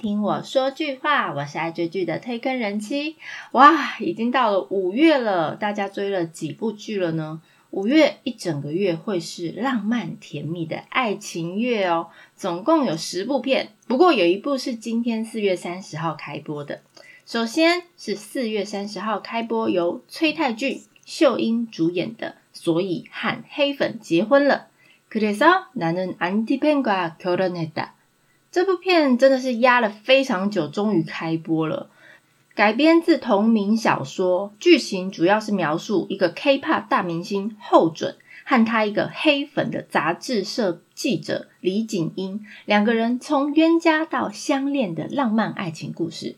听我说句话，我是爱追剧的推坑人妻。哇，已经到了五月了，大家追了几部剧了呢？五月一整个月会是浪漫甜蜜的爱情月哦，总共有十部片，不过有一部是今天四月三十号开播的。首先是四月三十号开播，由崔泰俊、秀英主演的《所以和黑粉结婚了》。그래서나는안티팬과결혼했다 这部片真的是压了非常久，终于开播了。改编自同名小说，剧情主要是描述一个 K-pop 大明星后准和他一个黑粉的杂志社记者李景英两个人从冤家到相恋的浪漫爱情故事。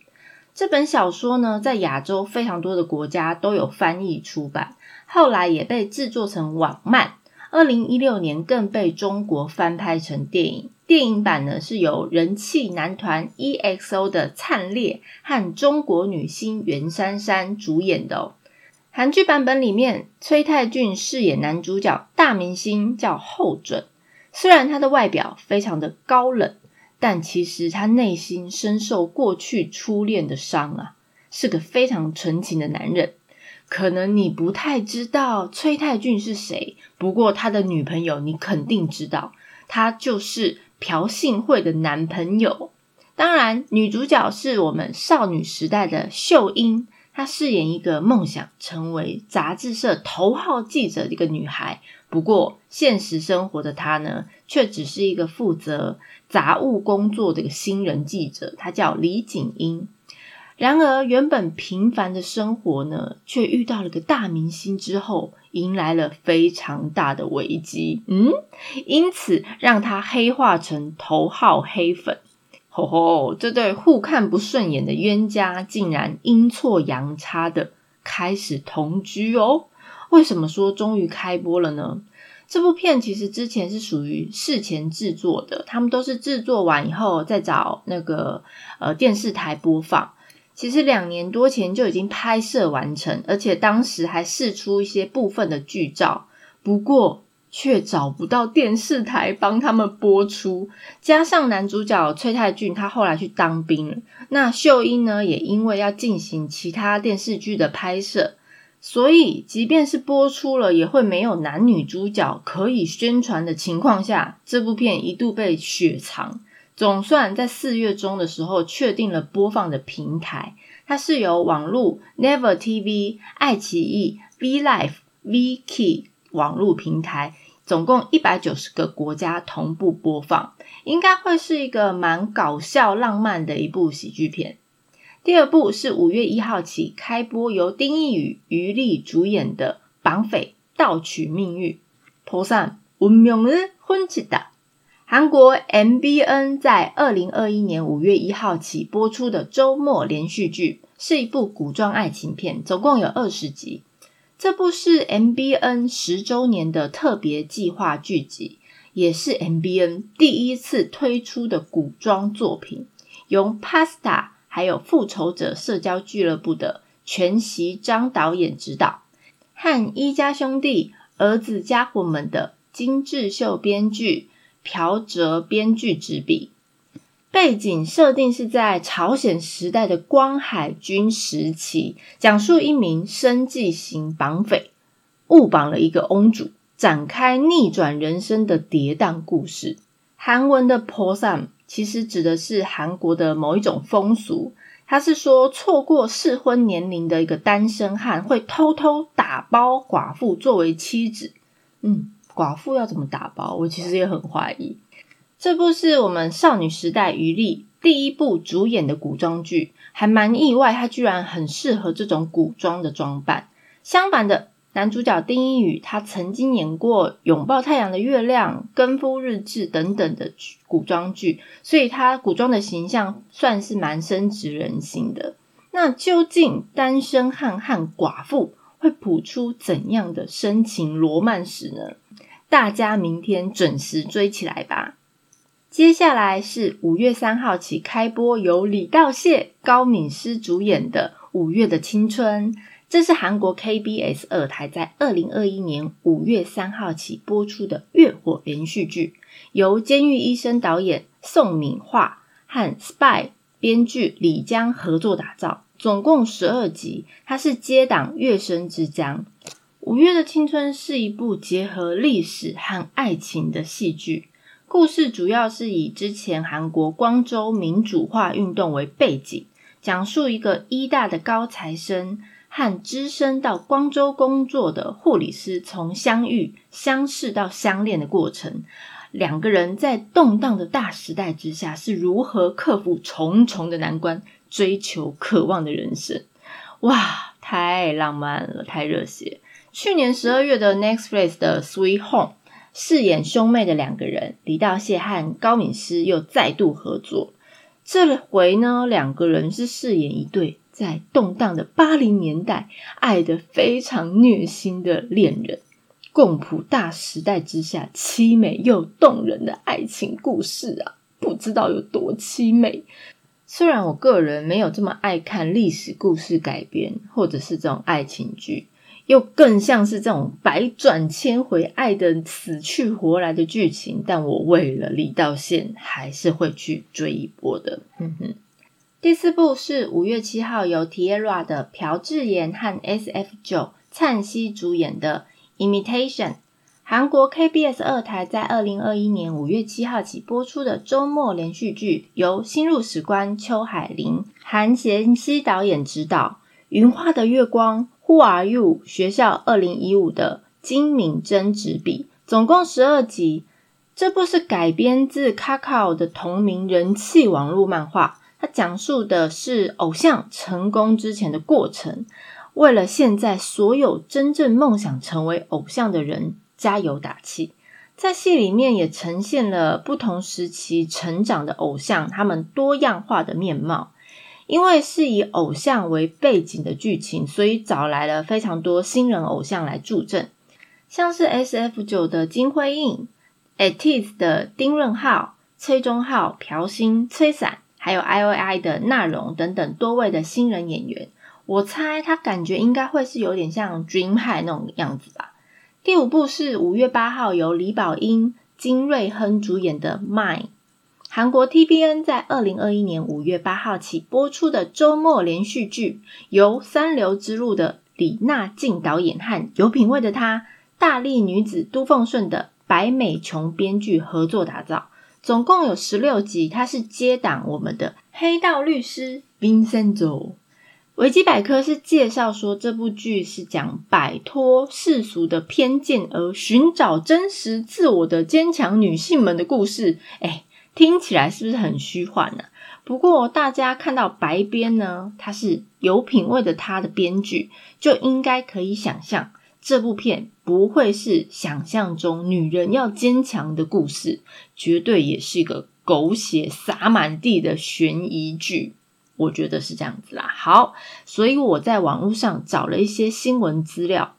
这本小说呢，在亚洲非常多的国家都有翻译出版，后来也被制作成网漫。二零一六年更被中国翻拍成电影，电影版呢是由人气男团 EXO 的灿烈和中国女星袁姗姗主演的哦。韩剧版本里面，崔泰俊饰演男主角大明星叫后准，虽然他的外表非常的高冷，但其实他内心深受过去初恋的伤啊，是个非常纯情的男人。可能你不太知道崔泰俊是谁，不过他的女朋友你肯定知道，他就是朴信惠的男朋友。当然，女主角是我们少女时代的秀英，她饰演一个梦想成为杂志社头号记者的一个女孩。不过，现实生活的她呢，却只是一个负责杂物工作的一个新人记者，她叫李景英。然而，原本平凡的生活呢，却遇到了个大明星之后，迎来了非常大的危机。嗯，因此让他黑化成头号黑粉。吼吼，这对互看不顺眼的冤家，竟然阴错阳差的开始同居哦。为什么说终于开播了呢？这部片其实之前是属于事前制作的，他们都是制作完以后再找那个呃电视台播放。其实两年多前就已经拍摄完成，而且当时还试出一些部分的剧照，不过却找不到电视台帮他们播出。加上男主角崔泰俊他后来去当兵了，那秀英呢也因为要进行其他电视剧的拍摄，所以即便是播出了，也会没有男女主角可以宣传的情况下，这部片一度被雪藏。总算在四月中的时候确定了播放的平台，它是由网路 Never TV、爱奇艺、V Life、V Key 网路平台，总共一百九十个国家同步播放。应该会是一个蛮搞笑浪漫的一部喜剧片。第二部是五月一号起开播，由丁一宇、于力主演的《绑匪盗取命运》。第三，我明日婚期大。韩国 MBN 在二零二一年五月一号起播出的周末连续剧，是一部古装爱情片，总共有二十集。这部是 MBN 十周年的特别计划剧集，也是 MBN 第一次推出的古装作品，由 Pasta 还有复仇者社交俱乐部的全席张导演执导，和一家兄弟儿子家伙们的金智秀编剧。朴哲编剧执笔，背景设定是在朝鲜时代的光海军时期，讲述一名生计型绑匪误绑了一个翁主，展开逆转人生的跌宕故事。韩文的 “posam” 其实指的是韩国的某一种风俗，他是说错过适婚年龄的一个单身汉会偷偷打包寡妇作为妻子。嗯。寡妇要怎么打包？我其实也很怀疑。这部是我们少女时代余力第一部主演的古装剧，还蛮意外，他居然很适合这种古装的装扮。相反的，男主角丁一宇他曾经演过《拥抱太阳的月亮》《跟夫日志》等等的古装剧，所以他古装的形象算是蛮深植人心的。那究竟单身汉和寡妇会谱出怎样的深情罗曼史呢？大家明天准时追起来吧！接下来是五月三号起开播，由李道燮、高敏诗主演的《五月的青春》，这是韩国 KBS 二台在二零二一年五月三号起播出的月火连续剧，由监狱医生导演宋敏化和 Spy 编剧李江合作打造，总共十二集。它是接档《月升之江》。五月的青春是一部结合历史和爱情的戏剧，故事主要是以之前韩国光州民主化运动为背景，讲述一个医大的高材生和只身到光州工作的护理师从相遇、相识到相恋的过程。两个人在动荡的大时代之下是如何克服重重的难关，追求渴望的人生。哇，太浪漫了，太热血！去年十二月的 Netflix 的《Sweet Home》，饰演兄妹的两个人李道谢和高敏诗又再度合作。这回呢，两个人是饰演一对在动荡的八零年代爱得非常虐心的恋人，共谱大时代之下凄美又动人的爱情故事啊！不知道有多凄美。虽然我个人没有这么爱看历史故事改编，或者是这种爱情剧。又更像是这种百转千回、爱的死去活来的剧情，但我为了李道宪，还是会去追一波的。哼哼。第四部是五月七号由 Tierra 的朴智妍和 SF 九灿熙主演的《Imitation》，韩国 KBS 二台在二零二一年五月七号起播出的周末连续剧，由新入史官邱海林、韩贤熙导演执导，《云画的月光》。Who are you？学校二零一五的金敏珍执笔，总共十二集。这部是改编自 Kakao 的同名人气网络漫画，它讲述的是偶像成功之前的过程，为了现在所有真正梦想成为偶像的人加油打气。在戏里面也呈现了不同时期成长的偶像，他们多样化的面貌。因为是以偶像为背景的剧情，所以找来了非常多新人偶像来助阵，像是 S F 九的金辉印、ATEEZ 的丁润浩、崔中浩、朴星、崔散，还有 I O I 的纳荣等等多位的新人演员。我猜他感觉应该会是有点像 Dream High 那种样子吧。第五部是五月八号由李宝英、金瑞亨主演的《Mine》。韩国 TBN 在二零二一年五月八号起播出的周末连续剧，由三流之路的李娜静导演和有品味的她大力女子都奉顺的白美琼编剧合作打造，总共有十六集。它是接档我们的黑道律师 Vincenzo。维基百科是介绍说，这部剧是讲摆脱世俗的偏见而寻找真实自我的坚强女性们的故事。哎。听起来是不是很虚幻呢？不过大家看到白边呢，他是有品味的，他的编剧就应该可以想象，这部片不会是想象中女人要坚强的故事，绝对也是一个狗血洒满地的悬疑剧。我觉得是这样子啦。好，所以我在网络上找了一些新闻资料，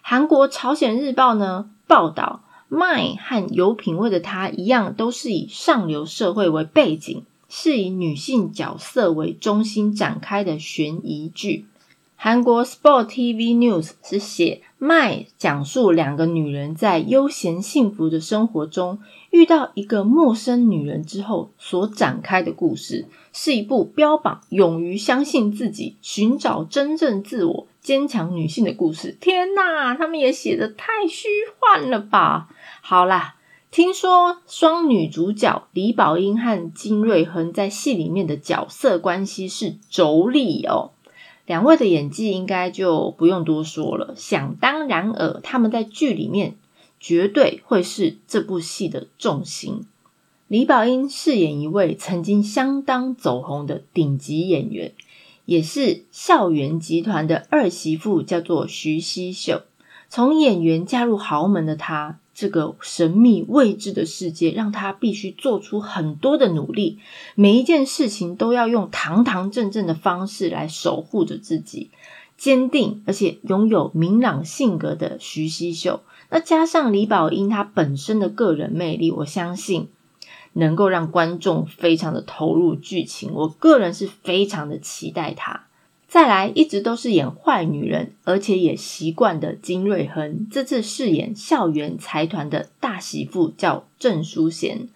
韩国朝鲜日报呢报道。麦和有品味的他一样，都是以上流社会为背景，是以女性角色为中心展开的悬疑剧。韩国 Sport TV News 是写麦讲述两个女人在悠闲幸福的生活中遇到一个陌生女人之后所展开的故事，是一部标榜勇于相信自己、寻找真正自我、坚强女性的故事。天哪，他们也写的太虚幻了吧！好啦，听说双女主角李宝英和金瑞亨在戏里面的角色关系是妯娌哦，两位的演技应该就不用多说了。想当然尔，他们在剧里面绝对会是这部戏的重心。李宝英饰演一位曾经相当走红的顶级演员，也是校园集团的二媳妇，叫做徐熙秀。从演员嫁入豪门的她。这个神秘未知的世界，让他必须做出很多的努力，每一件事情都要用堂堂正正的方式来守护着自己。坚定而且拥有明朗性格的徐熙秀，那加上李宝英她本身的个人魅力，我相信能够让观众非常的投入剧情。我个人是非常的期待她。再来，一直都是演坏女人，而且也习惯的金瑞亨，这次饰演校园财团的大媳妇，叫郑淑贤。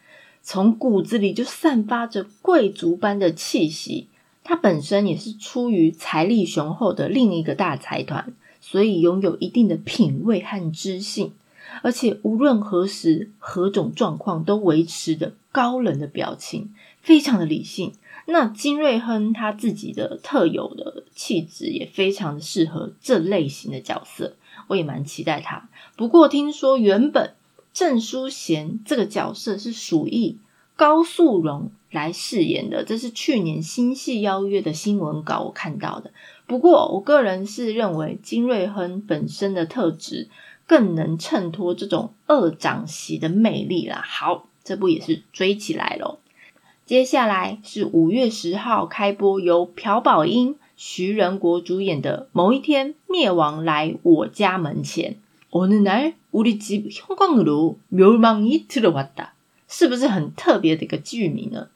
从骨子里就散发着贵族般的气息。她本身也是出于财力雄厚的另一个大财团，所以拥有一定的品味和知性，而且无论何时何种状况都维持着高冷的表情，非常的理性。那金瑞亨他自己的特有的气质也非常的适合这类型的角色，我也蛮期待他。不过听说原本郑书贤这个角色是属于高素荣来饰演的，这是去年新戏邀约的新闻稿我看到的。不过我个人是认为金瑞亨本身的特质更能衬托这种二长媳的魅力啦。好，这部也是追起来喽。接下来是五月十号开播，由朴宝英、徐仁国主演的《某一天灭亡来我家门前》。어느날우리집현관으로멸망이들어왔 다， 是不是很特别的一个剧名呢？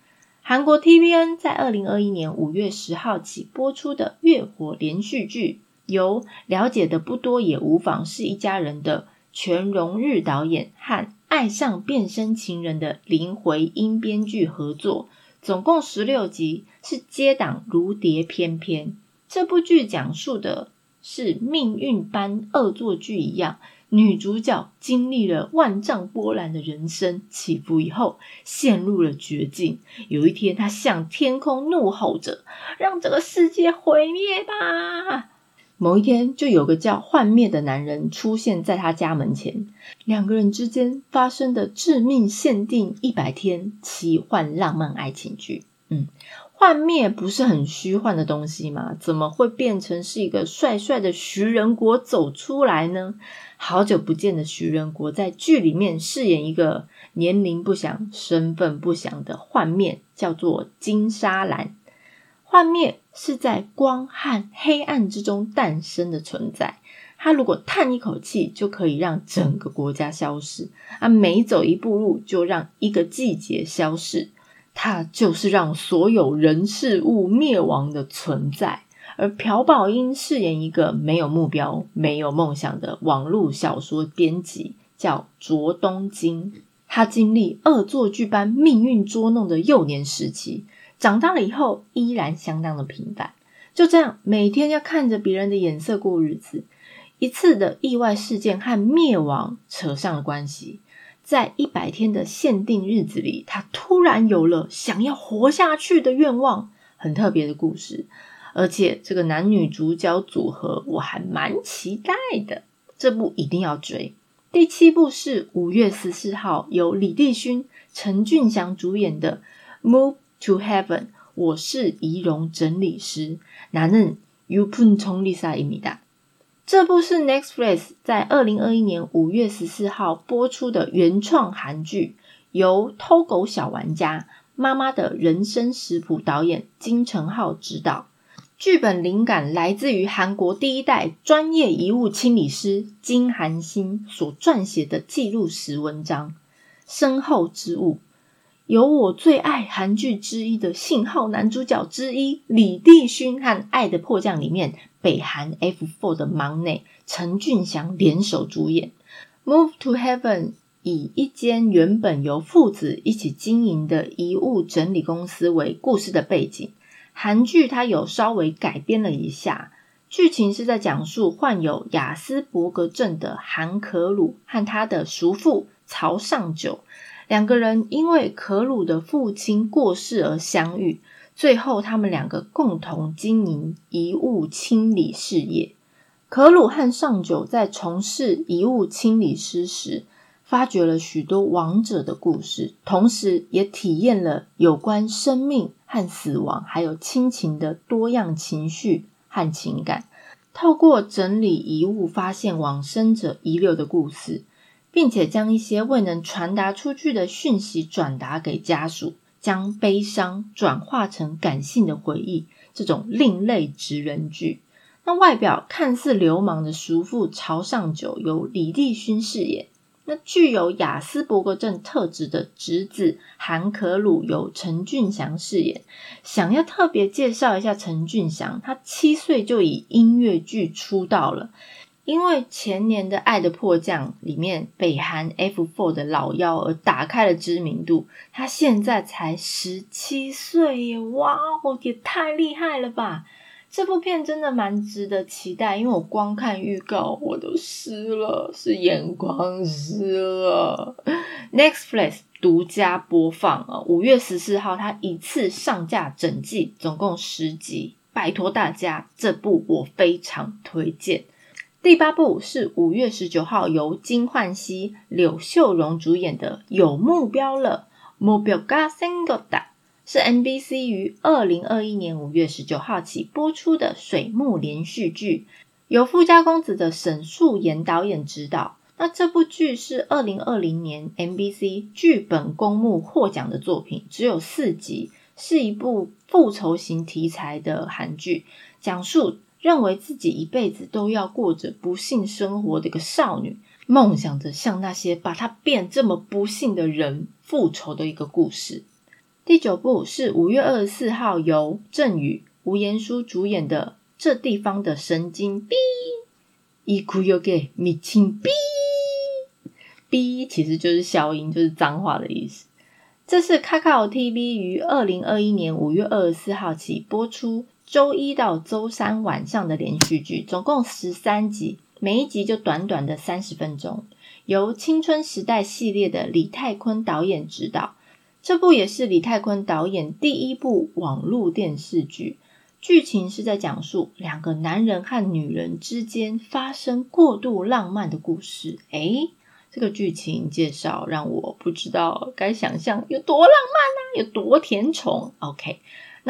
韩国 TVN 在二零二一年五月十号起播出的月火连续剧，由了解的不多也无妨是一家人的全荣日导演和。 爱上变身情人的林回音编剧合作，总共十六集，是接档如蝶翩翩。这部剧讲述的是命运般恶作剧一样，女主角经历了万丈波澜的人生起伏以后，陷入了绝境。有一天，她向天空怒吼着：“让这个世界毁灭吧！”某一天，就有个叫幻灭的男人出现在他家门前，两个人之间发生的致命限定一百天奇幻浪漫爱情剧。嗯，幻灭不是很虚幻的东西吗？怎么会变成是一个帅帅的徐仁国走出来呢？好久不见的徐仁国在剧里面饰演一个年龄不详、身份不详的幻灭，叫做金沙兰。幻灭是在光和黑暗之中诞生的存在。他如果叹一口气，就可以让整个国家消失；啊，每走一步路，就让一个季节消逝。他就是让所有人事物灭亡的存在。而朴宝英饰演一个没有目标、没有梦想的网络小说编辑，叫卓东京。他经历恶作剧般命运捉弄的幼年时期。长大了以后，依然相当的平凡。就这样，每天要看着别人的眼色过日子。一次的意外事件和灭亡扯上了关系。在一百天的限定日子里，他突然有了想要活下去的愿望。很特别的故事，而且这个男女主角组合我还蛮期待的。这部一定要追。第七部是五月十四号由李帝勋、陈俊祥主演的《Move》。To Heaven，我是仪容整理师。男人 u p u n c o n Lisa Imida。这部是 Netflix 在二零二一年五月十四号播出的原创韩剧，由偷狗小玩家妈妈的人生食谱导演金成浩执导。剧本灵感来自于韩国第一代专业遗物清理师金韩星所撰写的记录时文章《身后之物》。有我最爱韩剧之一的信号男主角之一李帝勋和《爱的迫降》里面北韩 F Four 的忙内陈俊祥联手主演《Move to Heaven》，以一间原本由父子一起经营的遗物整理公司为故事的背景。韩剧它有稍微改编了一下，剧情是在讲述患有雅斯伯格症的韩可鲁和他的叔父曹尚九。两个人因为可鲁的父亲过世而相遇，最后他们两个共同经营遗物清理事业。可鲁和上九在从事遗物清理师时，发掘了许多亡者的故事，同时也体验了有关生命和死亡，还有亲情的多样情绪和情感。透过整理遗物，发现往生者遗留的故事。并且将一些未能传达出去的讯息转达给家属，将悲伤转化成感性的回忆，这种另类直人剧。那外表看似流氓的叔父朝上九由李立勋饰演，那具有雅斯伯格症特质的侄子韩可鲁由陈俊祥饰演。想要特别介绍一下陈俊祥，他七岁就以音乐剧出道了。因为前年的《爱的迫降》里面北韩 F Four 的老幺而打开了知名度，他现在才十七岁耶！哇哦，也太厉害了吧！这部片真的蛮值得期待，因为我光看预告我都湿了，是眼眶湿了。Netflix 独家播放啊，五月十四号它一次上架整季，总共十集，拜托大家，这部我非常推荐。第八部是五月十九号由金焕熙、柳秀荣主演的《有目标了》，目标嘎三个的，是 NBC 于二零二一年五月十九号起播出的水幕连续剧，由富家公子的沈素妍导演执导。那这部剧是二零二零年 NBC 剧本公募获奖的作品，只有四集，是一部复仇型题材的韩剧，讲述。认为自己一辈子都要过着不幸生活的一个少女，梦想着向那些把她变这么不幸的人复仇的一个故事。第九部是五月二十四号由郑宇、吴彦姝主演的《这地方的神经逼》，一哭又给米青逼逼，其实就是消音，就是脏话的意思。这是 Kakao TV 于二零二一年五月二十四号起播出。周一到周三晚上的连续剧，总共十三集，每一集就短短的三十分钟。由青春时代系列的李泰坤导演执导，这部也是李泰坤导演第一部网络电视剧。剧情是在讲述两个男人和女人之间发生过度浪漫的故事。诶，这个剧情介绍让我不知道该想象有多浪漫啊，有多甜宠。OK。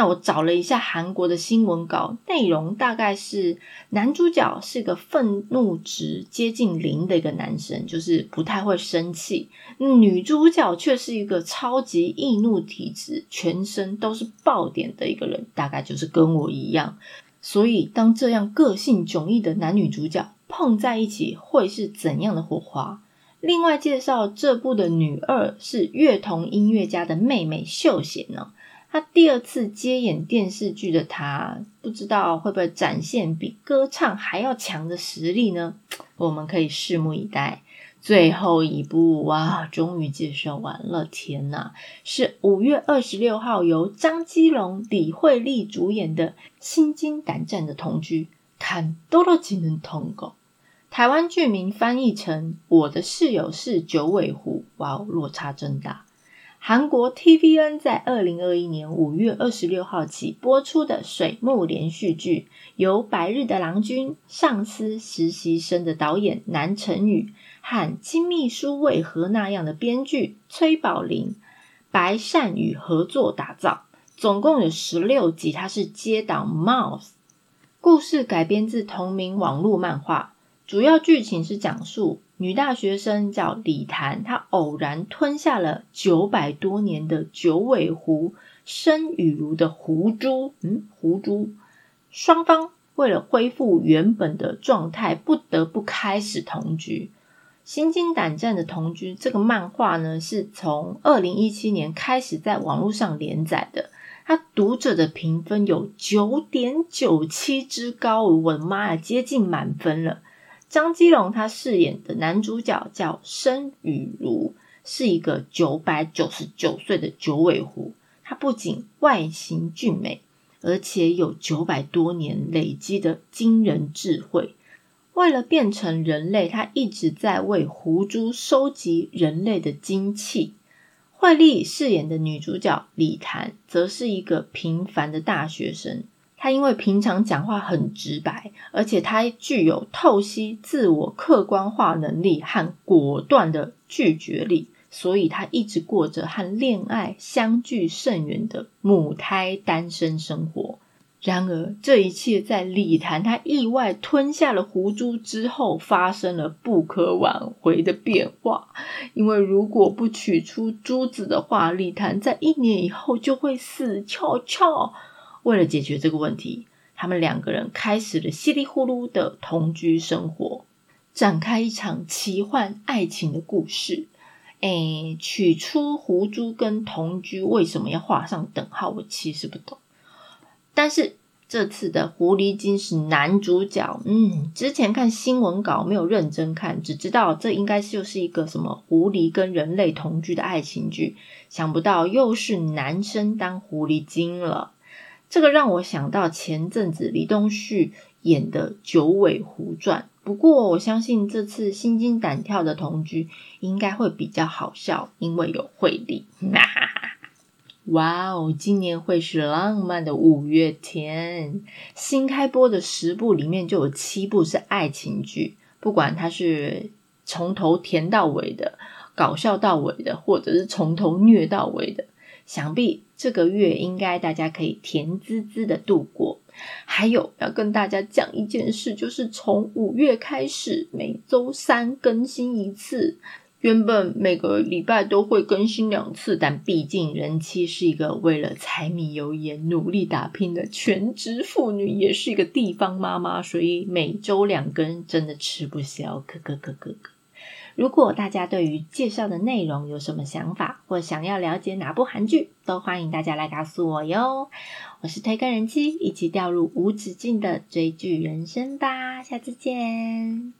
那我找了一下韩国的新闻稿，内容大概是男主角是个愤怒值接近零的一个男生，就是不太会生气；女主角却是一个超级易怒体质，全身都是爆点的一个人，大概就是跟我一样。所以，当这样个性迥异的男女主角碰在一起，会是怎样的火花？另外介绍这部的女二是乐童音乐家的妹妹秀贤呢。他第二次接演电视剧的他，不知道会不会展现比歌唱还要强的实力呢？我们可以拭目以待。最后一部哇，终于介绍完了！天哪，是五月二十六号由张基龙、李慧丽主演的《心惊胆战的同居》，看多了技能通狗。台湾剧名翻译成《我的室友是九尾狐》，哇，落差真大。韩国 TVN 在二零二一年五月二十六号起播出的水木连续剧，由《白日的郎君》上司实习生的导演南辰宇和《金秘书为何那样》的编剧崔宝林、白善宇合作打造，总共有十六集。它是接档《Mouse》，故事改编自同名网络漫画，主要剧情是讲述。女大学生叫李檀，她偶然吞下了九百多年的九尾狐生雨如的狐珠，嗯，狐珠。双方为了恢复原本的状态，不得不开始同居。心惊胆战的同居这个漫画呢，是从二零一七年开始在网络上连载的。它读者的评分有九点九七之高，我的妈呀，接近满分了。张基龙他饰演的男主角叫申雨如，是一个九百九十九岁的九尾狐。他不仅外形俊美，而且有九百多年累积的惊人智慧。为了变成人类，他一直在为狐珠收集人类的精气。惠利饰演的女主角李檀，则是一个平凡的大学生。他因为平常讲话很直白，而且他具有透析自我客观化能力和果断的拒绝力，所以他一直过着和恋爱相距甚远的母胎单身生活。然而，这一切在李谭他意外吞下了狐珠之后，发生了不可挽回的变化。因为如果不取出珠子的话，李谭在一年以后就会死翘翘。为了解决这个问题，他们两个人开始了稀里呼噜的同居生活，展开一场奇幻爱情的故事。诶，取出狐珠跟同居为什么要画上等号？我其实不懂。但是这次的狐狸精是男主角。嗯，之前看新闻稿没有认真看，只知道这应该就是一个什么狐狸跟人类同居的爱情剧，想不到又是男生当狐狸精了。这个让我想到前阵子李东旭演的《九尾狐传》，不过我相信这次心惊胆跳的同居应该会比较好笑，因为有惠利。哇哦，今年会是浪漫的五月天。新开播的十部里面就有七部是爱情剧，不管它是从头甜到尾的、搞笑到尾的，或者是从头虐到尾的，想必这个月应该大家可以甜滋滋的度过。还有要跟大家讲一件事，就是从五月开始，每周三更新一次。原本每个礼拜都会更新两次，但毕竟人妻是一个为了柴米油盐努力打拼的全职妇女，也是一个地方妈妈，所以每周两更真的吃不消。可可可可可。如果大家对于介绍的内容有什么想法，或想要了解哪部韩剧，都欢迎大家来告诉我哟。我是推更人妻，一起掉入无止境的追剧人生吧。下次见。